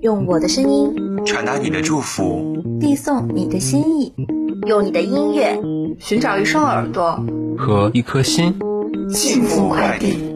用我的声音传达你的祝福，递送你的心意，用你的音乐寻找一双耳朵和一颗心，幸福快递。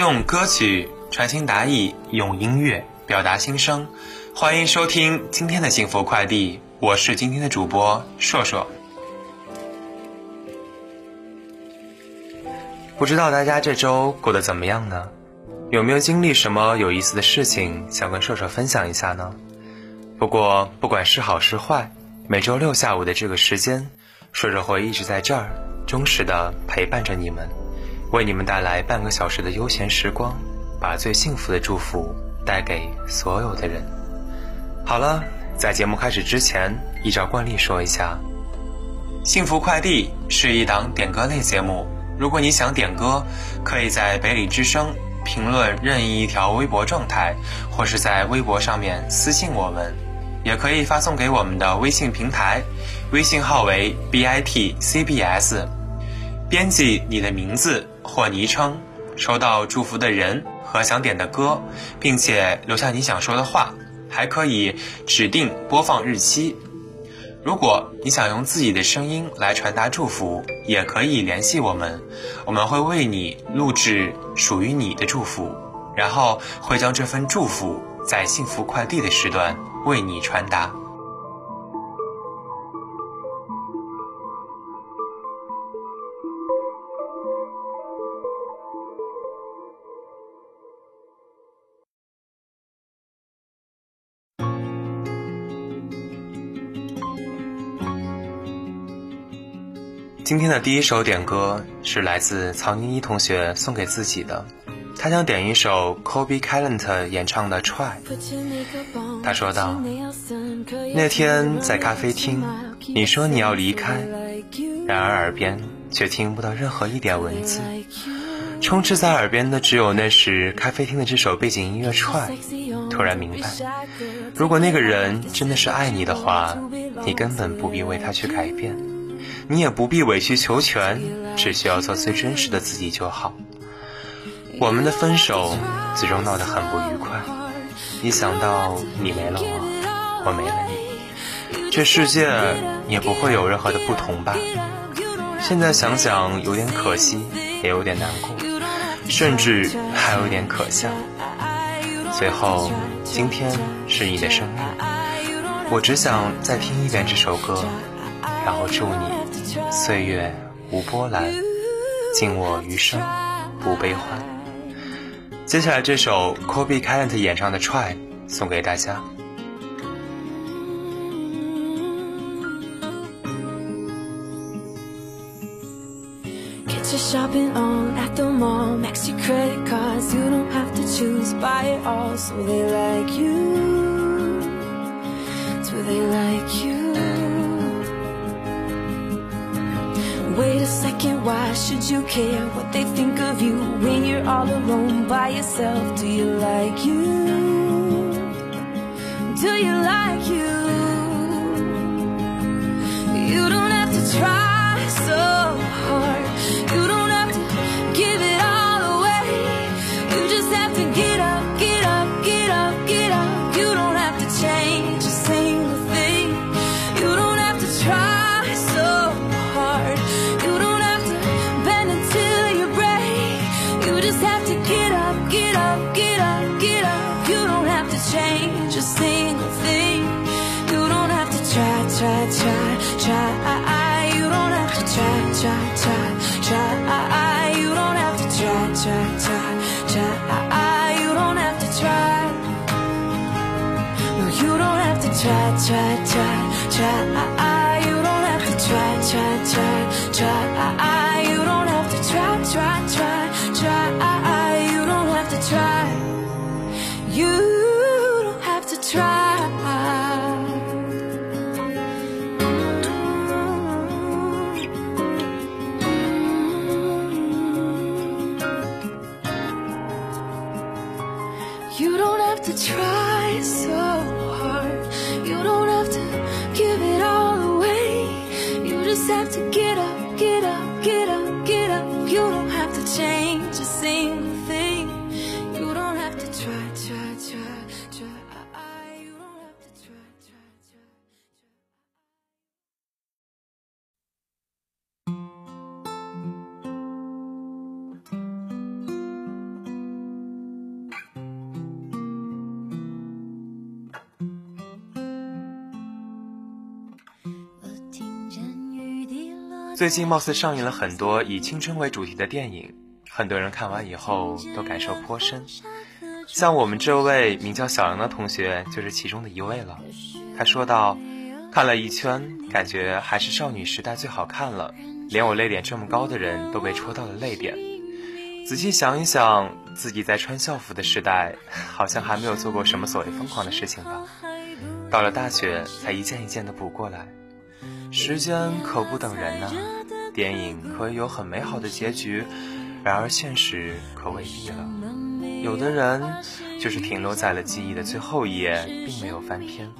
用歌曲传情达意，用音乐表达心声。欢迎收听今天的幸福快递，我是今天的主播硕硕。不知道大家这周过得怎么样呢？有没有经历什么有意思的事情想跟硕硕分享一下呢？不过不管是好是坏，每周六下午的这个时间，硕硕会一直在这儿，忠实的陪伴着你们。为你们带来半个小时的悠闲时光，把最幸福的祝福带给所有的人。好了，在节目开始之前，依照惯例说一下，幸福快递是一档点歌类节目。如果你想点歌，可以在北理之声评论任意一条微博状态，或是在微博上面私信我们，也可以发送给我们的微信平台，微信号为 b i t c b s，编辑你的名字。或昵称，收到祝福的人和想点的歌，并且留下你想说的话，还可以指定播放日期。如果你想用自己的声音来传达祝福，也可以联系我们，我们会为你录制属于你的祝福，然后会将这份祝福在幸福快递的时段为你传达。今天的第一首点歌是来自曹宁一同学送给自己的，他想点一首 Kobe Calent 演唱的《Try》。他说道：“那天在咖啡厅，你说你要离开，然而耳边却听不到任何一点文字，充斥在耳边的只有那时咖啡厅的这首背景音乐《Try》。突然明白，如果那个人真的是爱你的话，你根本不必为他去改变。”你也不必委曲求全，只需要做最真实的自己就好。我们的分手最终闹得很不愉快，一想到你没了我，我没了你，这世界也不会有任何的不同吧？现在想想有点可惜，也有点难过，甚至还有点可笑。最后，今天是你的生日，我只想再听一遍这首歌，然后祝你。岁月无波澜，敬我余生不悲欢。接下来这首 Kobe Calent 演唱的《Try》送给大家。shopping on at the mall, max your credit cards. You don't have to choose, buy it all. So they like you. Do they like you? Second, why should you care what they think of you when you're all alone by yourself? Do you like you? Do you like you? You don't have to try try, try, try. 最近貌似上映了很多以青春为主题的电影，很多人看完以后都感受颇深。像我们这位名叫小杨的同学就是其中的一位了。他说道：“看了一圈，感觉还是少女时代最好看了，连我泪点这么高的人都被戳到了泪点。仔细想一想，自己在穿校服的时代，好像还没有做过什么所谓疯狂的事情吧？到了大学，才一件一件的补过来。”时间可不等人呐，电影可以有很美好的结局，然而现实可未必了。有的人就是停留在了记忆的最后一页，并没有翻篇，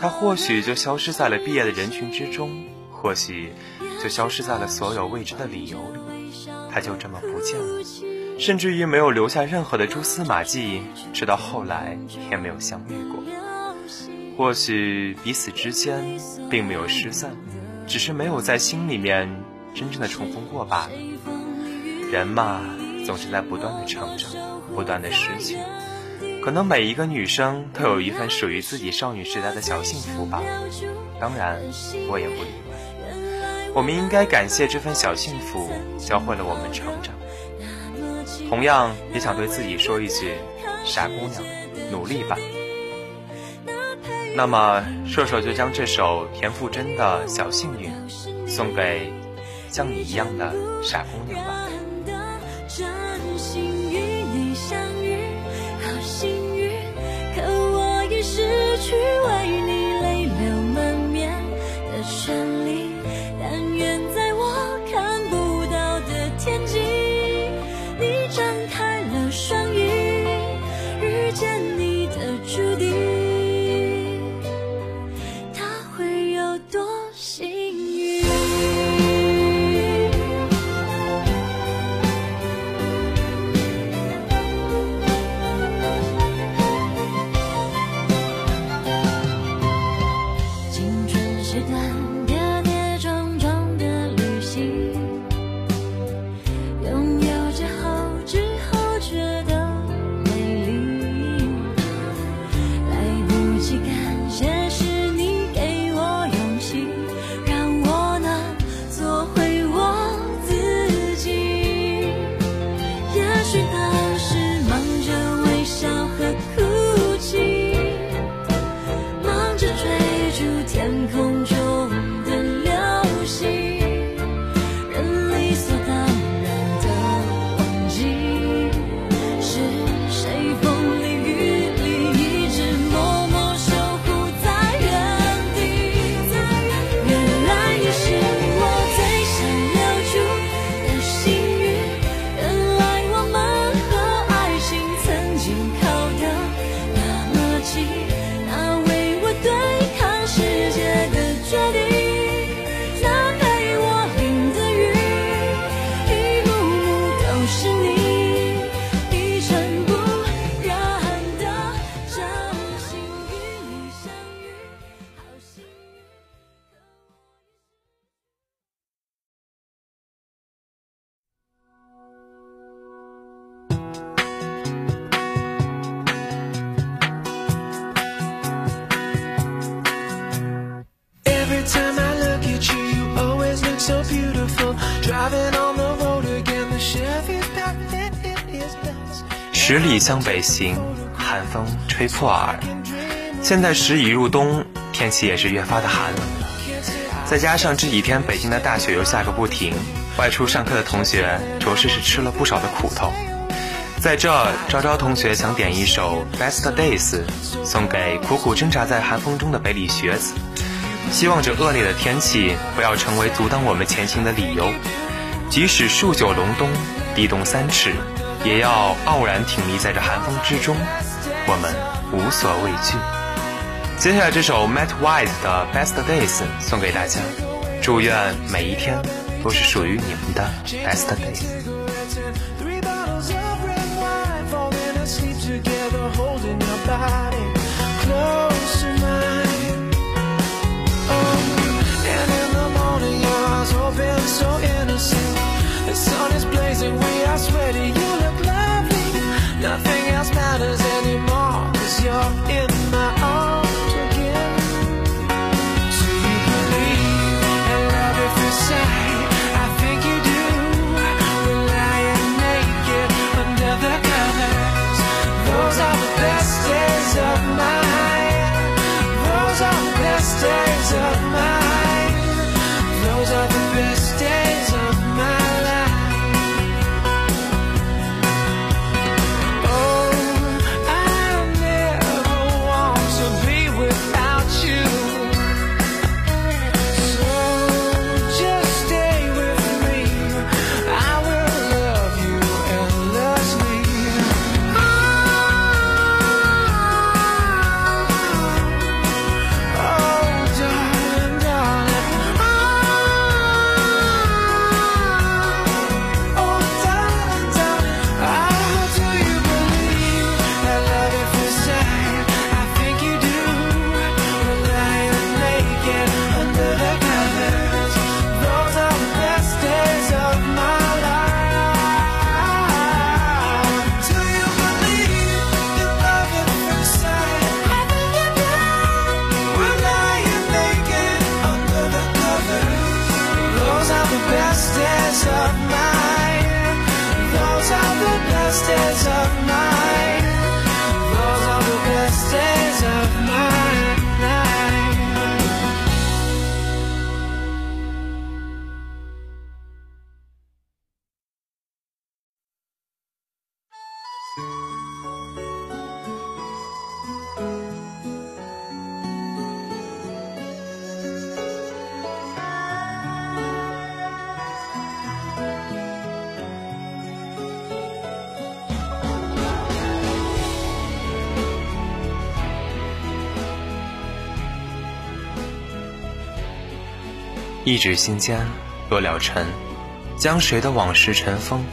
他或许就消失在了毕业的人群之中，或许就消失在了所有未知的理由里，他就这么不见了，甚至于没有留下任何的蛛丝马迹，直到后来也没有相遇过。或许彼此之间并没有失散，只是没有在心里面真正的重逢过罢了。人嘛，总是在不断的成长，不断的失去。可能每一个女生都有一份属于自己少女时代的小幸福吧。当然，我也不例外。我们应该感谢这份小幸福，教会了我们成长。同样，也想对自己说一句：傻姑娘，努力吧。那么，射手就将这首田馥甄的小幸运送给像你一样的傻姑娘吧。十里向北行，寒风吹破耳。现在时已入冬，天气也是越发的寒冷了。再加上这几天北京的大雪又下个不停，外出上课的同学着实是吃了不少的苦头。在这，昭昭同学想点一首《Best Days》，送给苦苦挣扎在寒风中的北理学子。希望这恶劣的天气不要成为阻挡我们前行的理由。即使数九隆冬，地冻三尺。也要傲然挺立在这寒风之中，我们无所畏惧。接下来这首 Matt White 的 Best Days 送给大家，祝愿每一天都是属于你们的 Best Days。Nothing else matters anymore, cause you're in 一指心间落了尘，将谁的往事尘封？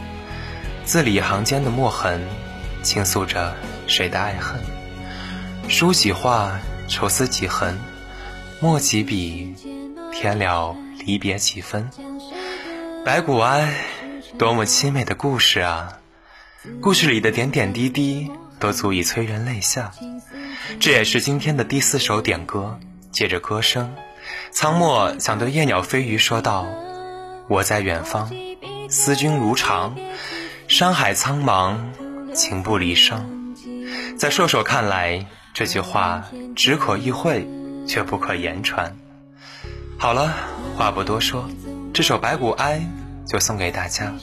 字里行间的墨痕，倾诉着谁的爱恨？书几画，愁思几痕，墨几笔，添了离别几分。白骨哀，多么凄美的故事啊！故事里的点点滴滴，都足以催人泪下。这也是今天的第四首点歌，借着歌声。苍墨想对夜鸟飞鱼说道：“我在远方，思君如常。山海苍茫，情不离殇。”在硕硕看来，这句话只可意会，却不可言传。好了，话不多说，这首《白骨哀》就送给大家。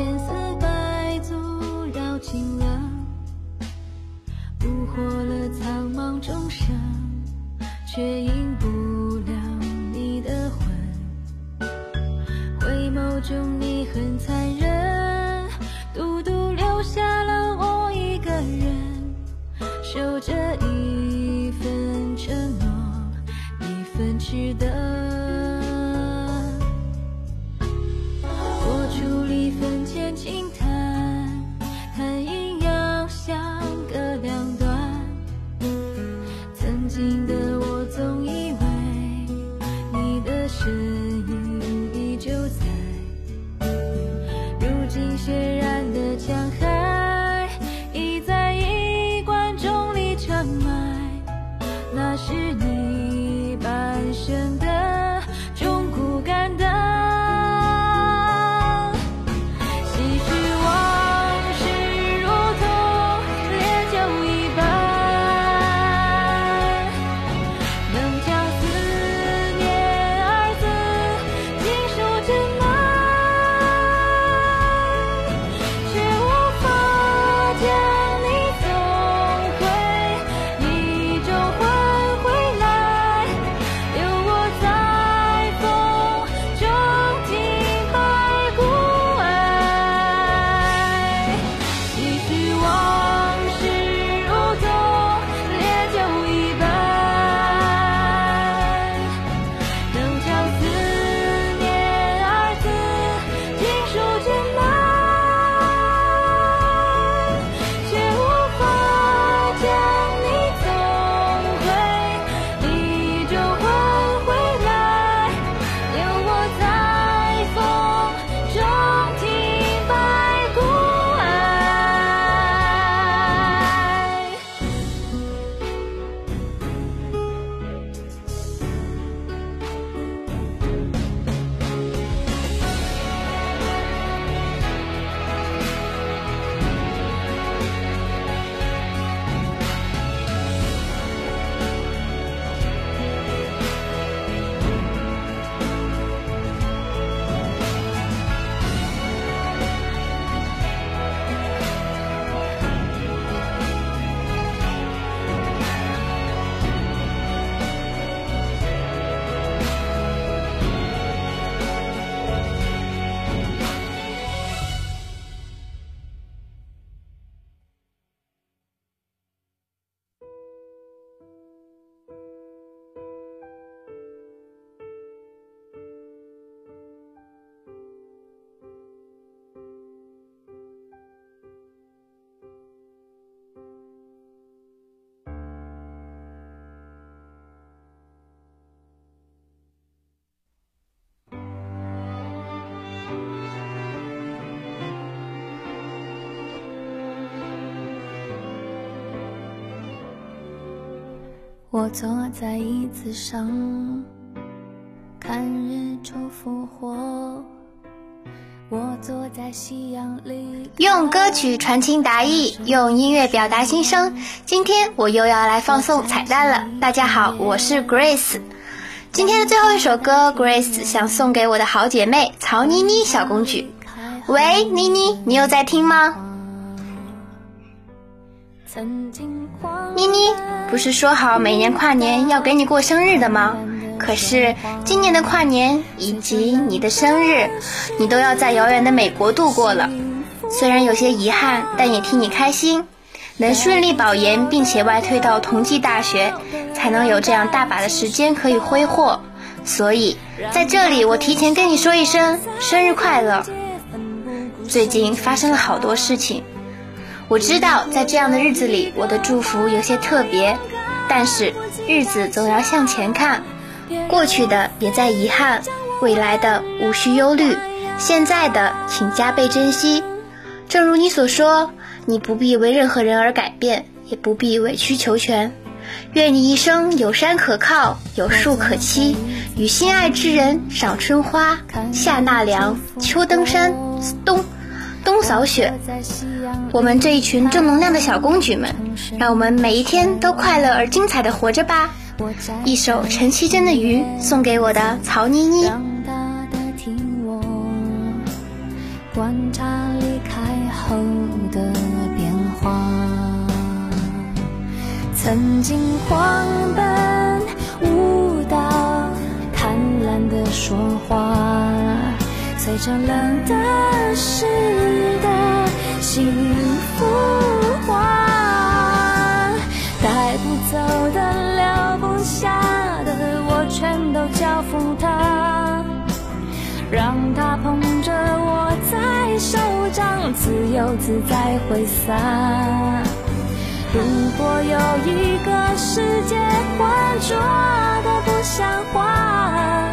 千丝百阻绕晴了捕获了苍茫众生却已我坐在椅子上，看日出复活。我坐在夕阳里，用歌曲传情达意，用音乐表达心声。今天我又要来放送彩蛋了。大家好，我是 Grace。今天的最后一首歌，Grace 想送给我的好姐妹曹妮妮小公举。喂，妮妮，你有在听吗？曾经荒妮妮，不是说好每年跨年要给你过生日的吗？可是今年的跨年以及你的生日，你都要在遥远的美国度过了。虽然有些遗憾，但也替你开心，能顺利保研并且外推到同济大学，才能有这样大把的时间可以挥霍。所以在这里，我提前跟你说一声生日快乐。最近发生了好多事情。我知道，在这样的日子里，我的祝福有些特别，但是日子总要向前看，过去的别再遗憾，未来的无需忧虑，现在的请加倍珍惜。正如你所说，你不必为任何人而改变，也不必委曲求全。愿你一生有山可靠，有树可栖，与心爱之人赏春花，夏纳凉，秋登山，冬。冬扫雪，我们这一群正能量的小公举们，让我们每一天都快乐而精彩的活着吧！一首陈绮贞的《鱼》送给我的曹妮妮。观察离开后的变化，曾经狂奔舞蹈，贪婪的说话，带着冷的、湿的、幸福花，带不走的、留不下的，我全都交付他，让他捧着我，在手掌自由自在挥洒。如果有一个世界浑浊得不像话。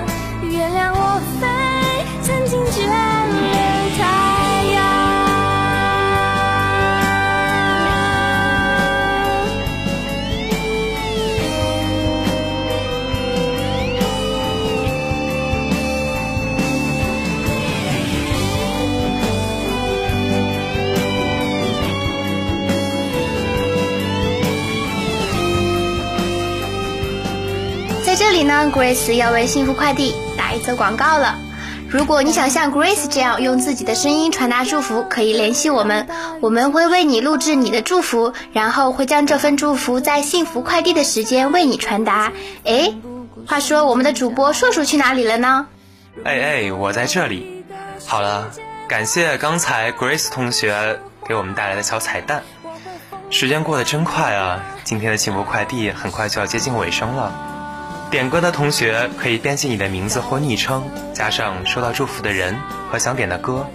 ，Grace 要为幸福快递打一则广告了。如果你想像 Grace 这样用自己的声音传达祝福，可以联系我们，我们会为你录制你的祝福，然后会将这份祝福在幸福快递的时间为你传达。诶，话说我们的主播硕硕去哪里了呢？哎哎，我在这里。好了，感谢刚才 Grace 同学给我们带来的小彩蛋。时间过得真快啊！今天的幸福快递很快就要接近尾声了。点歌的同学可以编辑你的名字或昵称，加上收到祝福的人和想点的歌，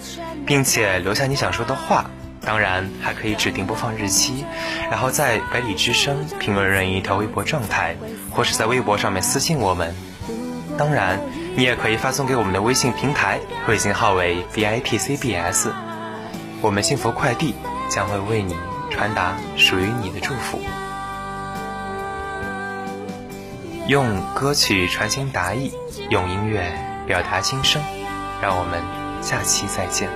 并且留下你想说的话。当然，还可以指定播放日期，然后在“百里之声”评论任意一条微博状态，或是在微博上面私信我们。当然，你也可以发送给我们的微信平台，微信号为 VIPCBS。我们幸福快递将会为你传达属于你的祝福。用歌曲传情达意，用音乐表达心声。让我们下期再见。